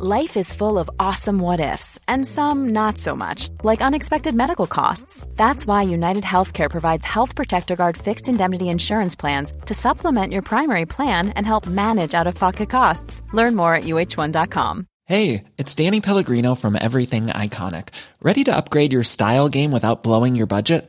Life is full of awesome what ifs, and some not so much, like unexpected medical costs. That's why United Healthcare provides Health Protector Guard fixed indemnity insurance plans to supplement your primary plan and help manage out of pocket costs. Learn more at uh1.com. Hey, it's Danny Pellegrino from Everything Iconic. Ready to upgrade your style game without blowing your budget?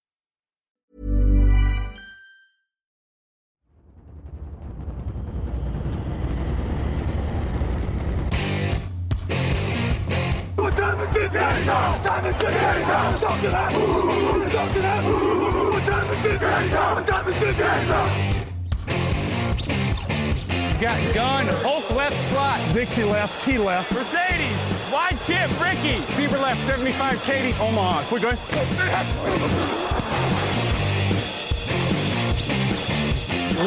Got gun, Hulk left slot. Dixie left, key left. Mercedes, wide chip, Ricky. Fever left, 75, Katie, Omaha. Quick, going.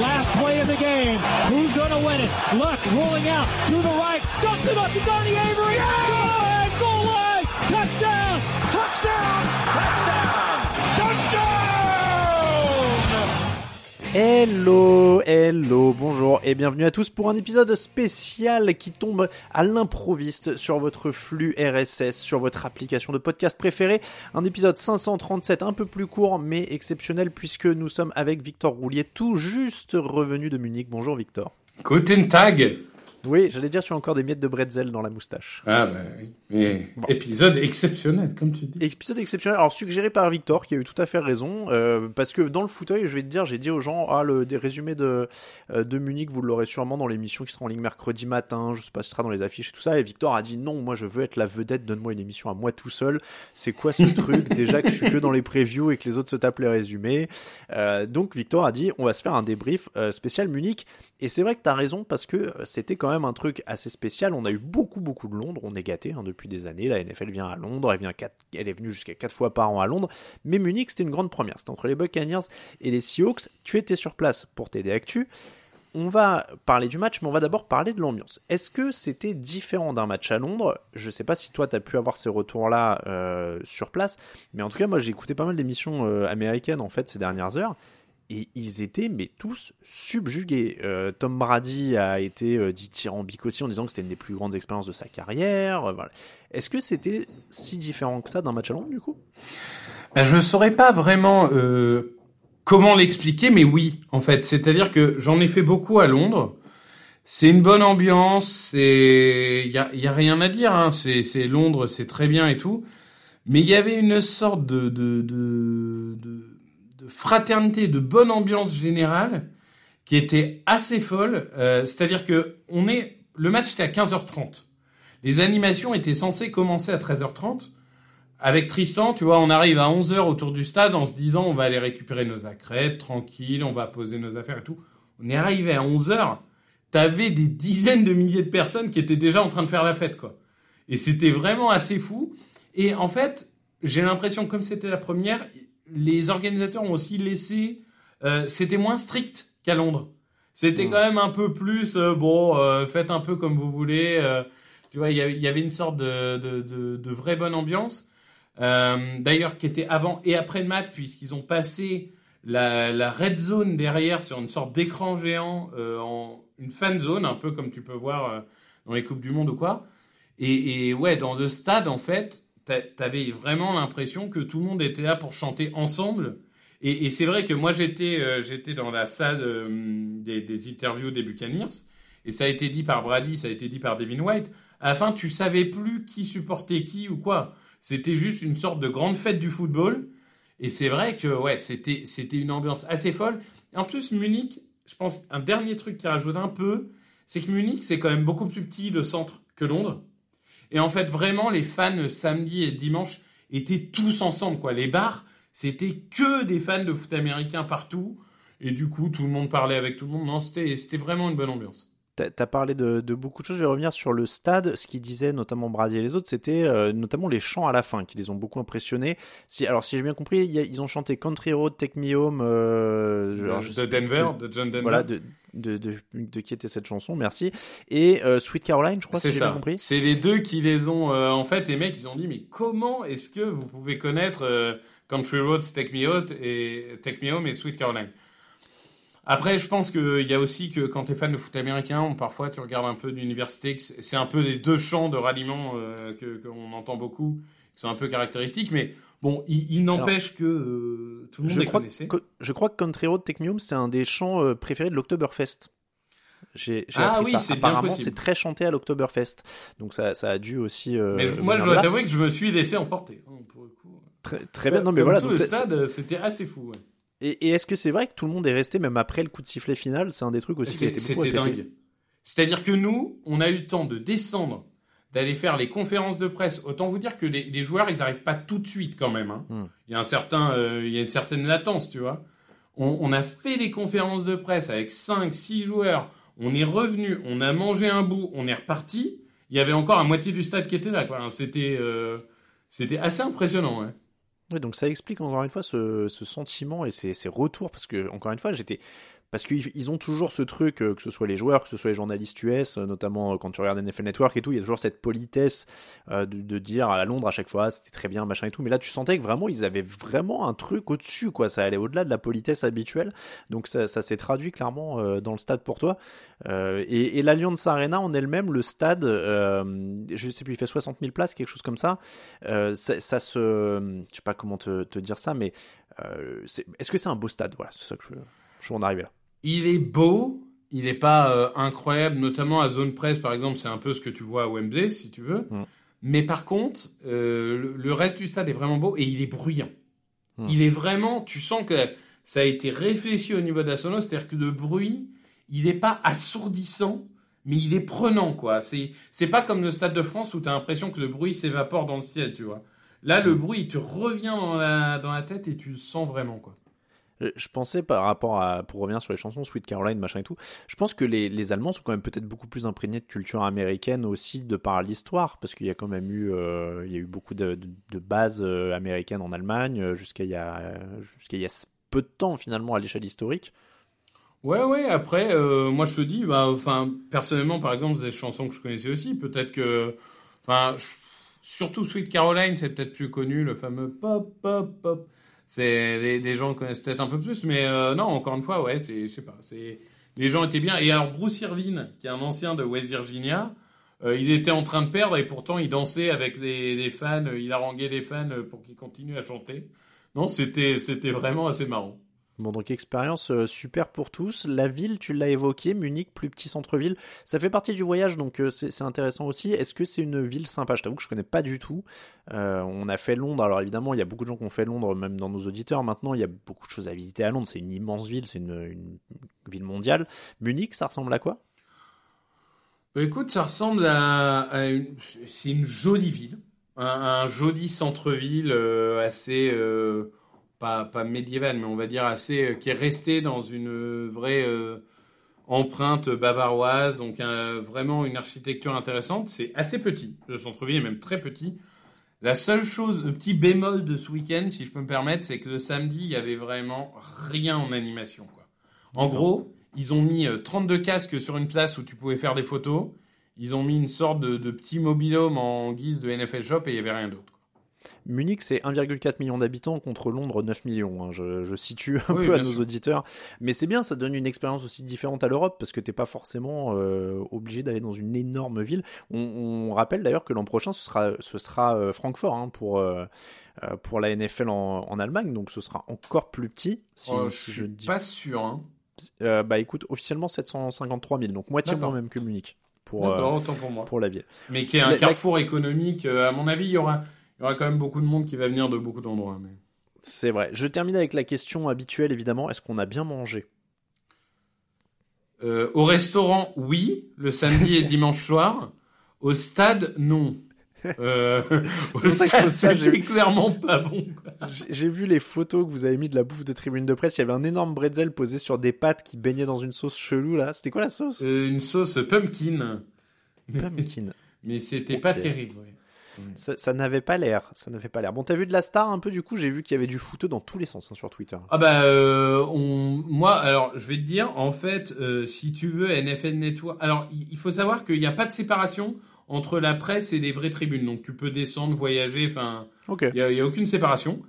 Last play of the game. Who's going to win it? Luck rolling out to the right. Dumps it up to Donnie Avery. Good! Hello, hello, bonjour et bienvenue à tous pour un épisode spécial qui tombe à l'improviste sur votre flux RSS, sur votre application de podcast préférée. Un épisode 537 un peu plus court mais exceptionnel puisque nous sommes avec Victor Roulier tout juste revenu de Munich. Bonjour Victor. Guten Tag Oui, j'allais dire tu as encore des miettes de bretzel dans la moustache. Ah bah oui. Mais épisode exceptionnel, comme tu dis. Épisode exceptionnel, alors suggéré par Victor, qui a eu tout à fait raison, euh, parce que dans le fauteuil, je vais te dire, j'ai dit aux gens, ah, le, des résumés de, euh, de Munich, vous l'aurez sûrement dans l'émission qui sera en ligne mercredi matin, je sais pas si ce sera dans les affiches et tout ça, et Victor a dit, non, moi je veux être la vedette, donne-moi une émission à moi tout seul, c'est quoi ce truc, déjà que je suis que dans les previews et que les autres se tapent les résumés, euh, donc Victor a dit, on va se faire un débrief euh, spécial Munich, et c'est vrai que t'as raison, parce que c'était quand même un truc assez spécial, on a eu beaucoup beaucoup de Londres, on est gâté hein, depuis des années, la NFL vient à Londres, elle, vient quatre, elle est venue jusqu'à 4 fois par an à Londres, mais Munich c'était une grande première, c'était entre les Buccaneers et les Seahawks, tu étais sur place pour t'aider actu, on va parler du match, mais on va d'abord parler de l'ambiance. Est-ce que c'était différent d'un match à Londres? Je sais pas si toi tu as pu avoir ces retours-là euh, sur place, mais en tout cas moi j'ai écouté pas mal d'émissions euh, américaines en fait ces dernières heures, et ils étaient mais tous subjugués. Euh, Tom Brady a été euh, dit tyrambique aussi en disant que c'était une des plus grandes expériences de sa carrière. euh, voilà. Est-ce que c'était si différent que ça d'un match à Londres du coup? Ben, je ne saurais pas vraiment euh, comment l'expliquer, mais oui, en fait. C'est-à-dire que j'en ai fait beaucoup à Londres. C'est une bonne ambiance, il y a, rien à dire. Hein. C'est Londres, c'est très bien et tout. Mais il y avait une sorte de, de, de fraternité, de bonne ambiance générale qui était assez folle. Euh, C'est-à-dire que on est le match était à 15h30. Les animations étaient censées commencer à 13h30. Avec Tristan, tu vois, on arrive à 11h autour du stade en se disant on va aller récupérer nos accrètes, tranquille, on va poser nos affaires et tout. On est arrivé à 11h, t'avais des dizaines de milliers de personnes qui étaient déjà en train de faire la fête, quoi. Et c'était vraiment assez fou. Et en fait, j'ai l'impression, comme c'était la première, les organisateurs ont aussi laissé, euh, c'était moins strict qu'à Londres. C'était Mm. quand même un peu plus, euh, bon, euh, faites un peu comme vous voulez. euh, tu vois, il y avait- il y avait une sorte de, de, de, de vraie bonne ambiance. Euh, D'ailleurs, qui était avant et après le match, puisqu'ils ont passé la, la red zone derrière sur une sorte d'écran géant euh, en une fan zone, un peu comme tu peux voir euh, dans les coupes du monde ou quoi. Et, et ouais, dans le stade, en fait, t'avais vraiment l'impression que tout le monde était là pour chanter ensemble? Et, c'est vrai que moi, j'étais euh, dans la salle euh, des, interviews des Buccaneers, et ça a été dit par Brady, ça a été dit par Devin White. À la fin, tu savais plus qui supportait qui ou quoi. C'était juste une sorte de grande fête du football. Et c'est vrai que ouais, c'était c'était une ambiance assez folle. Et en plus, Munich, je pense un dernier truc qui rajoute un peu, c'est que Munich c'est quand même beaucoup plus petit le centre que Londres. Et en fait, vraiment, les fans samedi et dimanche étaient tous ensemble quoi. Les bars, c'était que des fans de foot américain partout. Et du coup, tout le monde parlait avec tout le monde. Non, c'était vraiment une bonne ambiance. T'as as parlé de, de, beaucoup de choses. Je vais revenir sur le stade. Ce qu'ils disaient, notamment Brady et les autres, c'était euh, notamment les chants à la fin qui les ont beaucoup impressionnés. Si, alors, si j'ai bien compris, y a, ils ont chanté Country Road, Take Me Home. Euh, de, de Denver, de, de, John Denver. Voilà, de, de, de, de, qui était cette chanson, merci. Et euh, Sweet Caroline, je crois, c'est si ça. j'ai bien compris. C'est les deux qui les ont. Euh, en fait, les mecs, ils ont dit, mais comment est-ce que vous pouvez connaître euh, Country Roads, Take Me et Take Me Home et Sweet Caroline? Après, je pense qu'il y a aussi que quand tu es fan de foot américain, parfois tu regardes un peu d'université, c'est un peu les deux chants de ralliement euh, que qu'on entend beaucoup, qui sont un peu caractéristiques, mais bon, il, il n'empêche que euh, tout le monde je les crois connaissait. Que, je crois que Country Road Home, c'est un des chants euh, préférés de l'Oktoberfest. J'ai Ah oui, c'est Apparemment, c'est très chanté à l'Oktoberfest. Donc ça, ça a dû aussi. euh, Mais moi, je dois t'avouer que je me suis laissé emporter. hein, pour le coup. Très, très bien. Non, mais Comme voilà. tout donc le stade, c'était assez fou. ouais. Et, et est-ce que c'est vrai que tout le monde est resté même après le coup de sifflet final? C'est un des trucs aussi qui a été C'était dingue. C'est-à-dire que nous, on a eu le temps de descendre, d'aller faire les conférences de presse. Autant vous dire que les, les joueurs, ils n'arrivent pas tout de suite quand même. hein. Hmm. Il y a un certain, euh, il y a une certaine latence, tu vois. On, on a fait des conférences de presse avec 5, 6 joueurs. On est revenu, on a mangé un bout, on est reparti. Il y avait encore la moitié du stade qui était là. C'était, euh, c'était assez impressionnant. Ouais. Oui, donc ça explique encore une fois ce, sentiment et ces, ces retours parce que encore une fois j'étais parce qu'ils ils ont toujours ce truc euh, que ce soit les joueurs que ce soit les journalistes US euh, notamment euh, quand tu regardes NFL Network et tout il y a toujours cette politesse de, dire à Londres à chaque fois c'était très bien machin et tout. Mais là tu sentais que vraiment ils avaient vraiment un truc au dessus quoi. Ça allait au-delà de la politesse habituelle. Donc ça, s'est traduit clairement dans le stade pour toi. Et, et l'Alliance Arena en elle-même le stade euh, je sais plus il fait 60 000 places quelque chose comme ça. Euh, ça, se je sais pas comment te, dire ça mais est-ce que c'est un beau stade? Voilà c'est ça que je veux en arriver là Il est beau, il n'est pas euh, incroyable, notamment à zone presse par exemple, c'est un peu ce que tu vois à Wembley si tu veux. Mm. Mais par contre, euh, le, le reste du stade est vraiment beau et il est bruyant. Mm. Il est vraiment, tu sens que ça a été réfléchi au niveau de la sono, c'est-à-dire que le bruit, il n'est pas assourdissant, mais il est prenant quoi. C'est c'est pas comme le stade de France où tu as l'impression que le bruit s'évapore dans le ciel, tu vois. Là, le bruit, il te revient dans la, dans la tête et tu le sens vraiment quoi. Euh, Je pensais par rapport à, pour revenir sur les chansons Sweet Caroline, machin et tout, je pense que les, Allemands sont quand même peut-être beaucoup plus imprégnés de culture américaine aussi de par l'histoire, parce qu'il y a quand même eu, euh, il y a eu beaucoup de, bases euh, américaines en Allemagne jusqu'à il y a, il y a peu de temps finalement à l'échelle historique. Ouais, ouais, après, moi je te dis, bah, enfin, personnellement, par exemple, c'est des chansons que je connaissais aussi. Peut-être que. Enfin, surtout Sweet Caroline, c'est peut-être plus connu, le fameux pop, pop, pop. C'est, les, les gens connaissent peut-être un peu plus, mais euh, non, encore une fois, ouais, c'est, je sais pas, c'est. Les gens étaient bien. Et alors, Bruce Irvine, qui est un ancien de West Virginia, euh, il était en train de perdre et pourtant il dansait avec des, des fans, il haranguait les fans pour qu'ils continuent à chanter. Non, c'était, c'était vraiment assez marrant. Bon, donc expérience euh, super pour tous. La ville, tu l'as évoqué, Munich, plus petit centre-ville. Ça fait partie du voyage, donc euh, c'est intéressant aussi. Est-ce que c'est une ville sympa? Je t'avoue que je connais pas du tout. Euh, on a fait Londres. Alors évidemment, il y a beaucoup de gens qui ont fait Londres, même dans nos auditeurs. Maintenant, il y a beaucoup de choses à visiter à Londres. C'est une immense ville, c'est une, ville mondiale. Munich, ça ressemble à quoi? Bah, écoute, ça ressemble à, une, c'est une jolie ville, un, joli centre-ville assez pas pas médiéval, mais on va dire assez euh, qui est resté dans une vraie euh, empreinte bavaroise, donc euh, vraiment une architecture intéressante. C'est assez petit, le centre-ville est même très petit. La seule chose, le petit bémol de ce week-end, si je peux me permettre, c'est que le samedi, il y avait vraiment rien en animation, quoi. En gros, ils ont mis euh, 32 casques sur une place où tu pouvais faire des photos. Ils ont mis une sorte de, de petit mobilhome en guise de NFL Shop et il y avait rien d'autre. Munich, c'est 1,4 million d'habitants contre Londres 9 millions. hein. Je, je situe un Oui, peu à nos sûr. auditeurs. Mais c'est bien, ça donne une expérience aussi différente à l'Europe parce que t'es pas forcément euh, obligé d'aller dans une énorme ville. On, on rappelle d'ailleurs que l'an prochain, ce sera, ce sera euh, Francfort hein, pour, euh, pour la NFL en, en Allemagne. Donc ce sera encore plus petit. Si, Euh, si je suis dis- pas sûr. Hein. Euh, bah écoute, officiellement 753 000, donc moitié moins même que Munich pour, euh, pour moi. pour la ville. Mais qui est un La- la- carrefour économique. euh, à mon avis, il y aura, il y aura quand même beaucoup de monde qui va venir de beaucoup d'endroits. Mais... C'est vrai. Je termine avec la question habituelle évidemment. Est-ce qu'on a bien mangé? Euh, au restaurant, oui, le samedi et dimanche soir. Au stade, non. Euh, au stade, c'était clairement pas bon. J'ai- vu les photos que vous avez mis de la bouffe de tribune de presse. Il y avait un énorme bretzel posé sur des pâtes qui baignaient dans une sauce chelou là. C'était quoi la sauce? Euh, une sauce pumpkin. Pumpkin. Mais c'était pas terrible. ouais. Ça, ça n'avait pas l'air. Ça n'avait pas l'air. Bon, t'as vu de la star un peu du coup? J'ai vu qu'il y avait du footeux dans tous les sens hein, sur Twitter. Ah bah euh, on moi alors je vais te dire en fait euh, si tu veux NFL Network alors il faut savoir qu'il n'y a pas de séparation entre la presse et les vraies tribunes donc tu peux descendre voyager enfin il y a, aucune séparation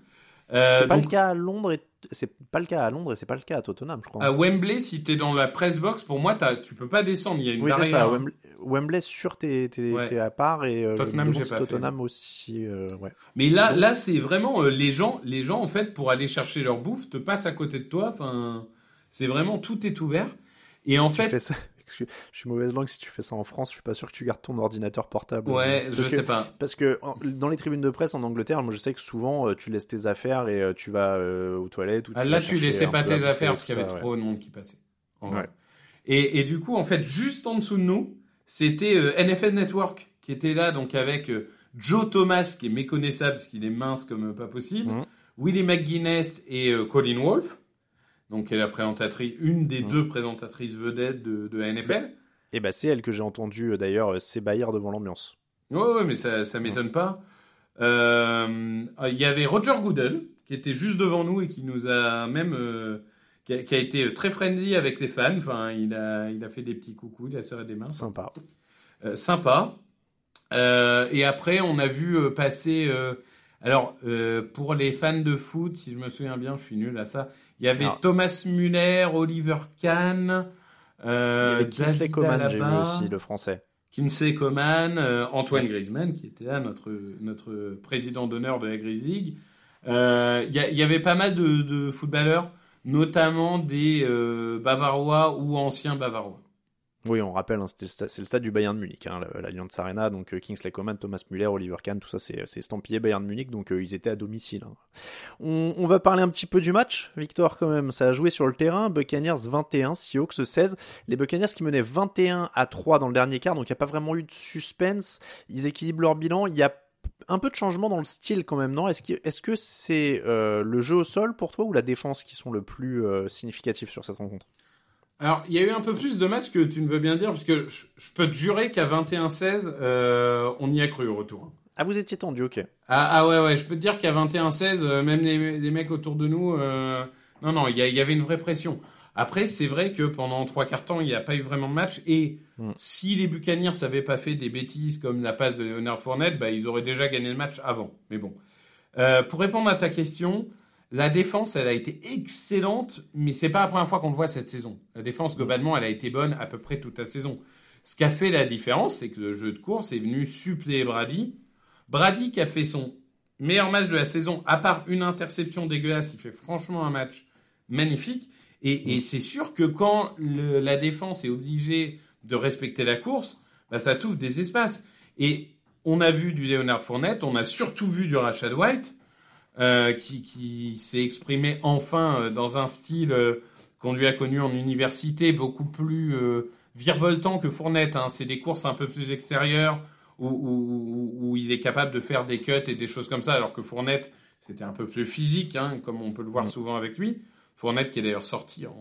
Euh, C'est pas donc, le cas à Londres. Et... C'est pas le cas à Londres et c'est pas le cas à Tottenham, je crois. à Wembley si t'es dans la press box pour moi t'as- tu peux pas descendre il y a une oui, c'est ça. hein. Wembley, Wembley sûr, t'es Ouais. à part et euh, Tottenham, j'ai pas Tottenham aussi. euh, ouais. mais là là c'est vraiment euh, les gens les gens en fait pour aller chercher leur bouffe te passent à côté de toi enfin c'est vraiment tout est ouvert et en Si fait Excuse- je suis mauvaise langue. Si tu fais ça en France, je suis pas sûr que tu gardes ton ordinateur portable. ouais Parce je que- sais pas Parce que en- dans les tribunes de presse en Angleterre, moi je sais que souvent euh, tu laisses tes affaires et euh, tu vas euh, aux toilettes. Ou Ah, tu là, vas tu laissais pas tes affaires parce qu'il y avait ouais. trop de monde qui passait. Ouais. Et, et du coup, en fait, juste en dessous de nous, c'était euh, NFL Network qui était là, donc avec euh, Joe Thomas, qui est méconnaissable parce qu'il est mince comme pas possible, Mhm. Willie McGuinness et Colin Wolfe, donc qui est la présentatrice, une des Mhm. deux présentatrices vedettes de, de la NFL. Et bah c'est elle que j'ai entendu euh, d'ailleurs euh, s'ébahir devant l'ambiance. Ouais, ouais, mais ça, ça m'étonne pas. Euh, Il y avait Roger Goodell, qui était juste devant nous et qui nous a même, euh, qui, a, qui a été très friendly avec les fans. Enfin, il a, il a fait des petits coucous, il a serré des mains. Sympa. Euh, sympa. Et après, on a vu passer. alors, pour les fans de foot, si je me souviens bien, je suis nul à ça. Il y avait. Thomas Muller, Oliver Kahn, Il y euh, avait Kingsley David Coman, j'ai vu Alaba. aussi le français. Kinsey Coman, euh, Antoine Griezmann, qui était là, notre, notre président d'honneur de la Grise League. Euh, Il y, a- il y avait pas mal de, de footballeurs, notamment des euh, Bavarois ou anciens Bavarois. Oui, on rappelle, hein, c'est le stade du Bayern de Munich, hein, la- l'Allianz Arena. Donc euh, Kingsley Coman, Thomas Müller, Oliver Kahn, tout ça, c'est estampillé Bayern de Munich. Donc euh, ils étaient à domicile. hein. On, va parler un petit peu du match, Victor, quand même. Ça a joué sur le terrain. Buccaneers 21, Seahawks 16. Les Buccaneers qui menaient 21 à 3 dans le dernier quart, donc il n'y a pas vraiment eu de suspense. Ils équilibrent leur bilan. Il y a un peu de changement dans le style quand même, non? Est-ce que c'est euh, le jeu au sol pour toi ou la défense qui sont le plus significatifs sur cette rencontre? Alors, il y a eu un peu plus de matchs que tu ne veux bien dire, parce que je, je peux te jurer qu'à 21-16, euh, on y a cru au retour. Ah, vous étiez tendu, ok. Ah, ah ouais, ouais, je peux te dire qu'à 21-16, euh, même les, les mecs autour de nous, euh, non, non, il y, avait une vraie pression. Après, c'est vrai que pendant trois quarts temps, il n'y a pas eu vraiment de match. Et Mm. si les Buccaneers n'avaient pas fait des bêtises comme la passe de Leonard Fournette, bah, ils auraient déjà gagné le match avant. Mais bon. Pour répondre à ta question, la défense, elle a été excellente, mais c'est pas la première fois qu'on le voit cette saison. La défense, globalement, elle a été bonne à peu près toute la saison. Ce qui a fait la différence, c'est que le jeu de course est venu suppléer Brady. Brady qui a fait son meilleur match de la saison, à part une interception dégueulasse, il fait franchement un match magnifique. Et, c'est sûr que quand la défense est obligée de respecter la course, bah, ça t'ouvre des espaces. Et on a vu du Leonard Fournette, on a surtout vu du Rashad White, euh, qui, qui s'est exprimé enfin euh, dans un style euh, qu'on lui a connu en université, beaucoup plus virevoltant que Fournette. Hein. C'est des courses un peu plus extérieures, où, où- où- où il est capable de faire des cuts et des choses comme ça, alors que Fournette, c'était un peu plus physique, hein, comme on peut le voir Mm. souvent avec lui. Fournette qui est d'ailleurs sorti en,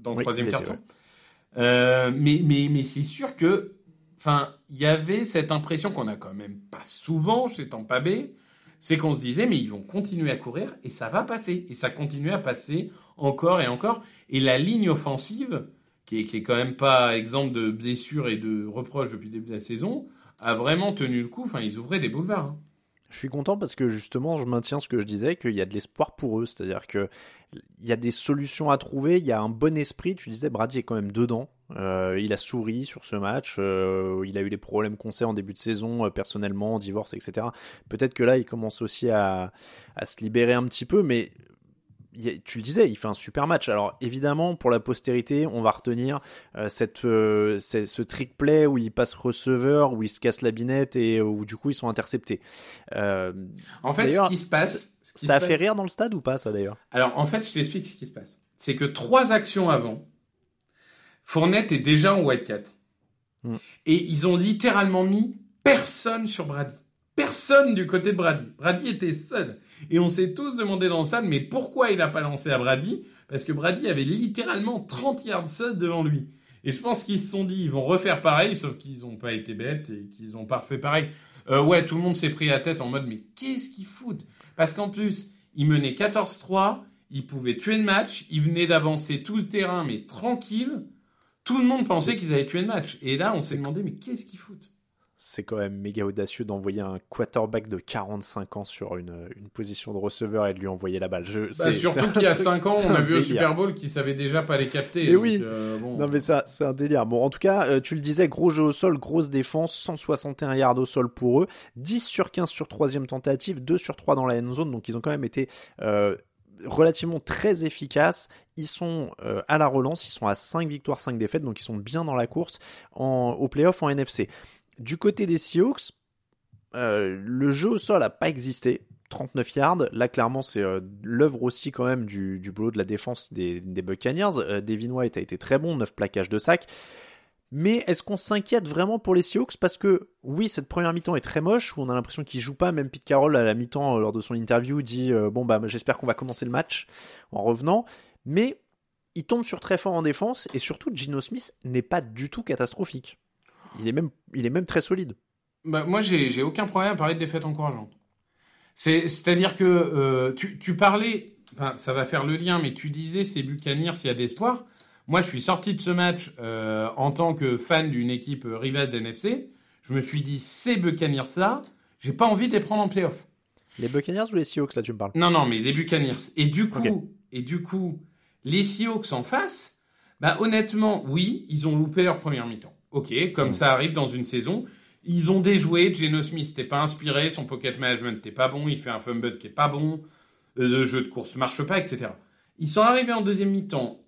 dans le Oui, troisième carton. Euh, mais mais, mais c'est sûr que, enfin, il y avait cette impression qu'on a quand même pas souvent chez Tampa Bay, c'est qu'on se disait mais ils vont continuer à courir et ça va passer et ça continue à passer encore et encore et la ligne offensive qui est, quand même pas exemple de blessures et de reproches depuis le début de la saison a vraiment tenu le coup. Enfin, ils ouvraient des boulevards. hein. Je suis content parce que justement, je maintiens ce que je disais, qu'il y a de l'espoir pour eux. C'est-à-dire que il y a des solutions à trouver, il y a un bon esprit. Tu disais, Brady est quand même dedans. Euh, il a souri sur ce match. euh, il a eu les problèmes qu'on sait en début de saison, euh, personnellement, divorce, etc. Peut-être que là, il commence aussi à, à se libérer un petit peu, mais a- tu le disais, il fait un super match. Alors évidemment, pour la postérité, on va retenir cette, ce trick play où il passe receveur, où il se casse la binette et où du coup ils sont interceptés. En fait, ce qui se passe, qui ça a passe- fait rire dans le stade ou pas ça d'ailleurs? Alors, en fait, je t'explique ce qui se passe. C'est que trois actions avant, Fournette est déjà en Wildcat. Mm. Et ils ont littéralement mis personne sur Brady. personne du côté de Brady. Brady était seul. Et on s'est tous demandé dans le salle, mais pourquoi il n'a pas lancé à Brady? Parce que Brady avait littéralement 30 yards seul devant lui. Et je pense qu'ils se sont dit, ils vont refaire pareil, sauf qu'ils n'ont pas été bêtes et qu'ils n'ont pas refait pareil. Euh, ouais, tout le monde s'est pris la tête en mode, mais qu'est-ce qu'ils foutent? Parce qu'en plus, ils menaient 14-3, ils pouvaient tuer le match, ils venaient d'avancer tout le terrain, mais tranquille. Tout le monde pensait qu'ils avaient tué le match. Et là, on s'est demandé, mais qu'est-ce qu'ils foutent? C'est quand même méga audacieux d'envoyer un quarterback de 45 ans sur une, une, position de receveur et de lui envoyer la balle. Je, bah, surtout qu'il y a 5 ans, on a vu au Super Bowl qui savait déjà pas les capter. Mais oui, euh, non mais ça, c'est un délire. Bon, en tout cas, euh, tu le disais, gros jeu au sol, grosse défense, 161 yards au sol pour eux, 10 sur 15 sur troisième tentative, 2 sur 3 dans la end zone, donc ils ont quand même été euh, relativement très efficaces. Ils sont à la relance, ils sont à 5 victoires, 5 défaites, donc ils sont bien dans la course en, au playoff en NFC. Du côté des Seahawks, euh, le jeu au sol n'a pas existé. 39 yards. Là, clairement, c'est euh, l'œuvre aussi quand même du, boulot de la défense des, Buccaneers. Euh, Devin White a été très bon, 9 plaquages de sac. Mais est-ce qu'on s'inquiète vraiment pour les Seahawks? Parce que oui, cette première mi-temps est très moche, où on a l'impression qu'il joue pas. Même Pete Carroll à la mi-temps, lors de son interview, dit bon bah j'espère qu'on va commencer le match en revenant. Mais il tombe sur très fort en défense et surtout Gino Smith n'est pas du tout catastrophique. Il est même, il est même très solide. Bah, moi, j'ai aucun problème à parler de défaites encourageantes. C'est-à-dire que euh, tu, tu, parlais, ça va faire le lien, mais tu disais c'est Buccaneers s'il y a d'espoir. Moi, je suis sorti de ce match euh, en tant que fan d'une équipe euh, rivale d'NFC. Je me suis dit, ces Buccaneers là, j'ai pas envie de les prendre en playoff. Les Buccaneers ou les Seahawks là, tu me parles? Non, non, mais les Buccaneers. Et du coup, et du coup, les Seahawks en face, bah honnêtement, oui, ils ont loupé leur première mi-temps. Ok, comme mm. ça arrive dans une saison. Ils ont déjoué. Geno Smith n'était pas inspiré. Son pocket management n'était pas bon. Il fait un fumble qui est pas bon. Euh, le jeu de course marche pas, etc. Ils sont arrivés en deuxième mi-temps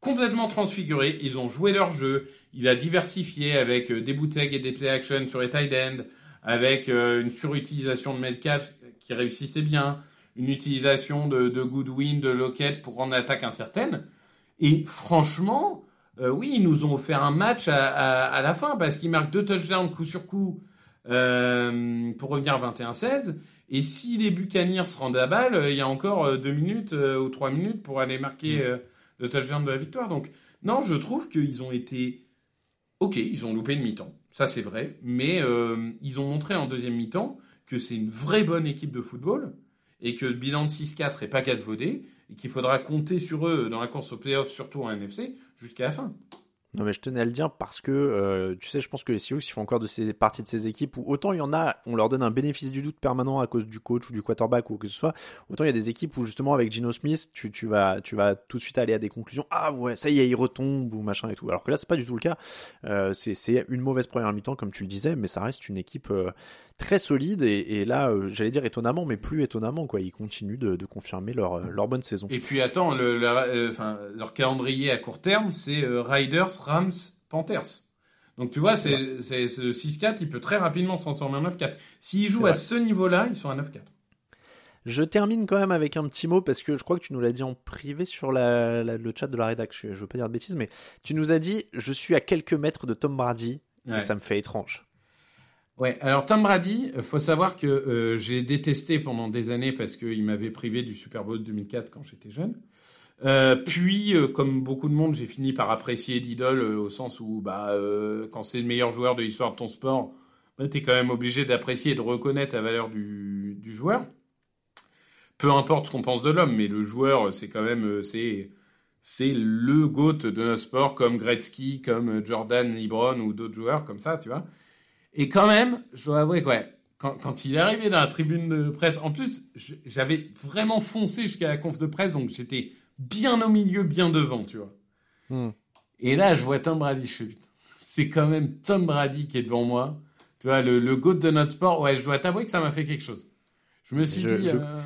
complètement transfigurés. Ils ont joué leur jeu. Il a diversifié avec euh, des bootlegs et des play action sur les tight end, avec euh, une surutilisation de Metcalf qui réussissait bien, une utilisation de, de Goodwin, de Lockett pour rendre l'attaque incertaine. Et franchement, euh, oui, ils nous ont offert un match à, la fin parce qu'ils marquent deux touchdowns coup sur coup euh, pour revenir 21-16. Et si les Buccaneers se rendent à balle, il y a encore deux minutes ou trois minutes pour aller marquer mm. Deux touchdowns de la victoire. Donc, non, je trouve qu'ils ont été. Ok, ils ont loupé une mi-temps. Ça, c'est vrai. Mais ils ont montré en deuxième mi-temps que c'est une vraie bonne équipe de football et que le bilan de 6-4 est pas vaudé et qu'il faudra compter sur eux dans la course au playoff, surtout en NFC, jusqu'à la fin. Non mais je tenais à le dire parce que euh, tu sais je pense que les Seahawks ils font encore de ces parties de ces équipes où autant il y en a on leur donne un bénéfice du doute permanent à cause du coach ou du quarterback ou que ce soit autant il y a des équipes où justement avec Gino Smith tu, tu vas tu vas tout de suite aller à des conclusions ah ouais ça y est il retombe ou machin et tout alors que là c'est pas du tout le cas euh, c'est une mauvaise première mi-temps comme tu le disais mais ça reste une équipe euh, très solide et, là, euh, j'allais dire étonnamment, mais plus étonnamment, quoi. Ils continuent de, confirmer leur, euh, leur bonne saison. Et puis attends, le, euh, leur calendrier à court terme, c'est Riders, Rams, Panthers. Donc tu vois, c'est ce 6-4, il peut très rapidement se transformer en 9-4. S'ils jouent à ce niveau-là, ils sont à 9-4. Je termine quand même avec un petit mot parce que je crois que tu nous l'as dit en privé sur le chat de la rédaction. Je veux pas dire de bêtises, mais tu nous as dit je suis à quelques mètres de Tom Brady et ça me fait étrange. Ouais, alors Tom Brady, faut savoir que euh, j'ai détesté pendant des années parce qu'il m'avait privé du Super Bowl 2004 quand j'étais jeune. Euh, puis, euh, comme beaucoup de monde, j'ai fini par apprécier l'idole au sens où, bah, quand c'est le meilleur joueur de l'histoire de ton sport, bah, t'es quand même obligé d'apprécier et de reconnaître la valeur du, joueur. Peu importe ce qu'on pense de l'homme, mais le joueur, c'est quand même, c'est, c'est le GOAT de notre sport, comme Gretzky, comme Jordan, LeBron ou d'autres joueurs comme ça, tu vois. Et quand même, je dois avouer que quand, quand, il est arrivé dans la tribune de presse, en plus, j'avais vraiment foncé jusqu'à la conf de presse, donc j'étais bien au milieu, bien devant, tu vois. Hmm. Et là, je vois Tom Brady, je fais, c'est quand même Tom Brady qui est devant moi. Tu vois, le, le GOAT de notre sport, ouais, je dois t'avouer que ça m'a fait quelque chose. Je me suis dit... Euh,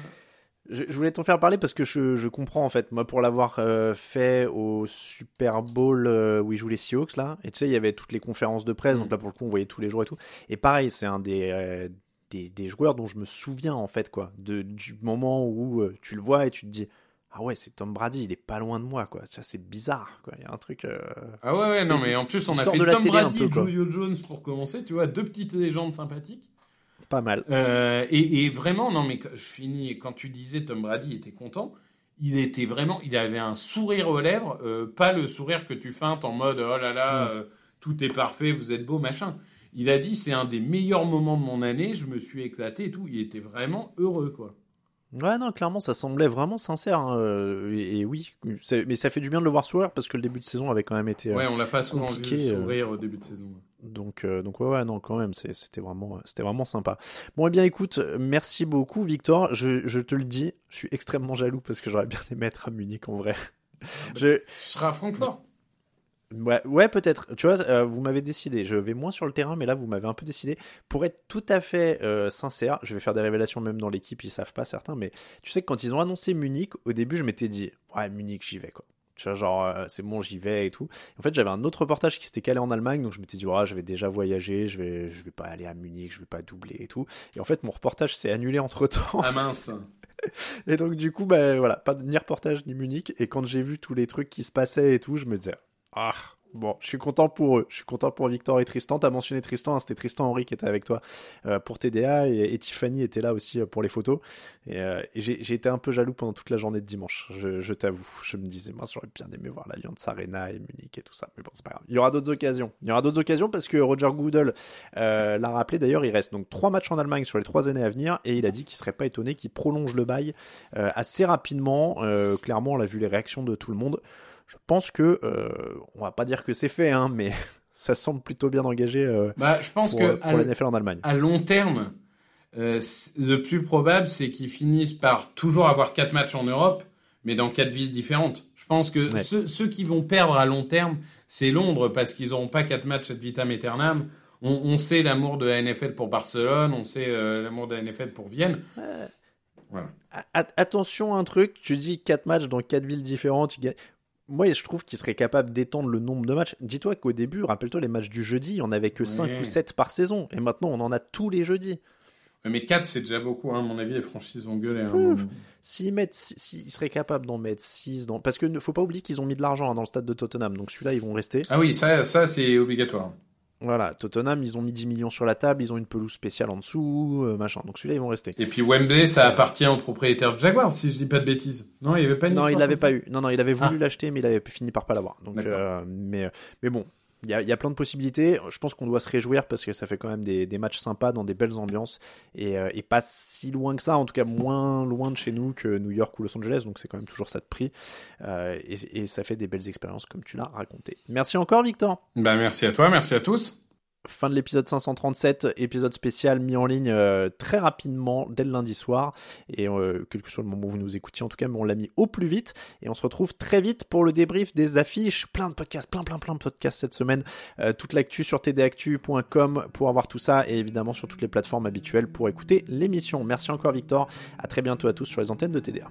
je, voulais t'en faire parler parce que je, je, comprends en fait. Moi, pour l'avoir euh, fait au Super Bowl euh, où ils jouent les Seahawks là, et tu sais, il y avait toutes les conférences de presse, mm. donc là pour le coup, on voyait tous les jours et tout. Et pareil, c'est un des, euh, des, des joueurs dont je me souviens en fait quoi, de, du moment où tu le vois et tu te dis. Ah ouais, c'est Tom Brady, il est pas loin de moi, quoi. Ça, c'est bizarre, quoi. Il y a un truc. Ah ouais, ouais, non, mais en plus, on a fait Tom Brady, Julio Jones pour commencer, tu vois, deux petites légendes sympathiques. Pas mal. Euh, et, et vraiment, non, mais je finis. Quand tu disais Tom Brady était content, il était vraiment, il avait un sourire aux lèvres, euh, pas le sourire que tu feintes en mode oh là là, euh, tout est parfait, vous êtes beau, machin. Il a dit c'est un des meilleurs moments de mon année, je me suis éclaté et tout. Il était vraiment heureux, quoi. Ouais, non, clairement, ça semblait vraiment sincère. hein, euh, Et, et oui, mais ça fait du bien de le voir sourire parce que le début de saison avait quand même été. euh, Ouais, on l'a pas souvent vu euh, sourire au début de saison. Donc, euh, donc ouais, ouais, non, quand même, c'était vraiment, c'était vraiment sympa. Bon, eh bien, écoute, merci beaucoup, Victor. Je, je te le dis, je suis extrêmement jaloux parce que j'aurais bien aimé être à Munich en vrai. Je, Tu seras à Francfort. Ouais, ouais, peut-être. Tu vois, euh, vous m'avez décidé. Je vais moins sur le terrain, mais là, vous m'avez un peu décidé. Pour être tout à fait euh, sincère, je vais faire des révélations même dans l'équipe. Ils savent pas certains, mais tu sais que quand ils ont annoncé Munich, au début, je m'étais dit, ouais, Munich, j'y vais quoi. Tu vois, genre, euh, c'est bon, j'y vais et tout. En fait, j'avais un autre reportage qui s'était calé en Allemagne, donc je m'étais dit, ouais, je vais déjà voyager, je vais, je vais pas aller à Munich, je vais pas doubler et tout. Et en fait, mon reportage s'est annulé entre temps. Ah mince. Et donc, du coup, bah voilà, pas de, ni reportage ni Munich. Et quand j'ai vu tous les trucs qui se passaient et tout, je me disais, ah, bon, je suis content pour eux. Je suis content pour Victor et Tristan. T'as mentionné Tristan, hein, c'était Tristan Henry qui était avec toi euh, pour TDA et, Tiffany était là aussi euh, pour les photos. Et, euh, j'ai été un peu jaloux pendant toute la journée de dimanche, je, t'avoue. Je me disais, moi, j'aurais bien aimé voir l'Alliance Arena et Munich et tout ça. Mais bon, c'est pas grave. Il y aura d'autres occasions. Il y aura d'autres occasions parce que Roger Goodell l'a rappelé d'ailleurs, il reste donc trois matchs en Allemagne sur les trois années à venir et il a dit qu'il serait pas étonné qu'il prolonge le bail assez rapidement. Clairement, on a vu les réactions de tout le monde. Je pense que, euh, on va pas dire que c'est fait, hein, mais ça semble plutôt bien engagé euh, Bah, je pense pour, que pour la NFL en Allemagne. à long terme, euh, le plus probable, c'est qu'ils finissent par toujours avoir quatre matchs en Europe, mais dans quatre villes différentes. Je pense que Ouais. ceux, ceux qui vont perdre à long terme, c'est Londres, parce qu'ils n'auront pas quatre matchs ad vitam aeternam. On, on sait l'amour de la NFL pour Barcelone, on sait euh, l'amour de la NFL pour Vienne. Voilà. Attention à un truc, tu dis 4 matchs dans 4 villes différentes. Moi, je trouve qu'il serait capable d'étendre le nombre de matchs. Dis-toi qu'au début, rappelle-toi, les matchs du jeudi, en avait que 5 Ouais. ou 7 par saison. Et maintenant, on en a tous les jeudis. Mais quatre, c'est déjà beaucoup, hein, à mon avis, les franchises vont gueuler. hein. S'ils mettent, s'ils seraient capables d'en mettre 6 dans... Parce que ne faut pas oublier qu'ils ont mis de l'argent hein, dans le stade de Tottenham. Donc celui-là, ils vont rester. Ah oui, ça, ça c'est obligatoire. Voilà, Tottenham, ils ont mis 10 millions sur la table, ils ont une pelouse spéciale en dessous, euh, machin. Donc celui-là, ils vont rester. Et puis Wembley, ça appartient au propriétaire de Jaguar, si je dis pas de bêtises. Non, il avait pas une Non, il l'avait pas eu. Non, non, il avait voulu Ah. l'acheter, mais il avait fini par pas l'avoir. Donc, euh, mais, mais bon, il y a, plein de possibilités. Je pense qu'on doit se réjouir parce que ça fait quand même des, matchs sympas dans des belles ambiances et, euh, et pas si loin que ça, en tout cas moins loin de chez nous que New York ou Los Angeles. Donc c'est quand même toujours ça de prix Euh, et, et ça fait des belles expériences comme tu l'as raconté. Merci encore, Victor. Bah, merci à toi, merci à tous. Fin de l'épisode 537, épisode spécial mis en ligne euh, très rapidement dès le lundi soir. Et euh, quel que soit le moment où vous nous écoutiez, en tout cas, mais on l'a mis au plus vite. Et on se retrouve très vite pour le débrief des affiches. Plein de podcasts, plein, plein, plein de podcasts cette semaine. Euh, toute l'actu sur tdactu.com pour avoir tout ça. Et évidemment sur toutes les plateformes habituelles pour écouter l'émission. Merci encore, Victor. À très bientôt à tous sur les antennes de TDA.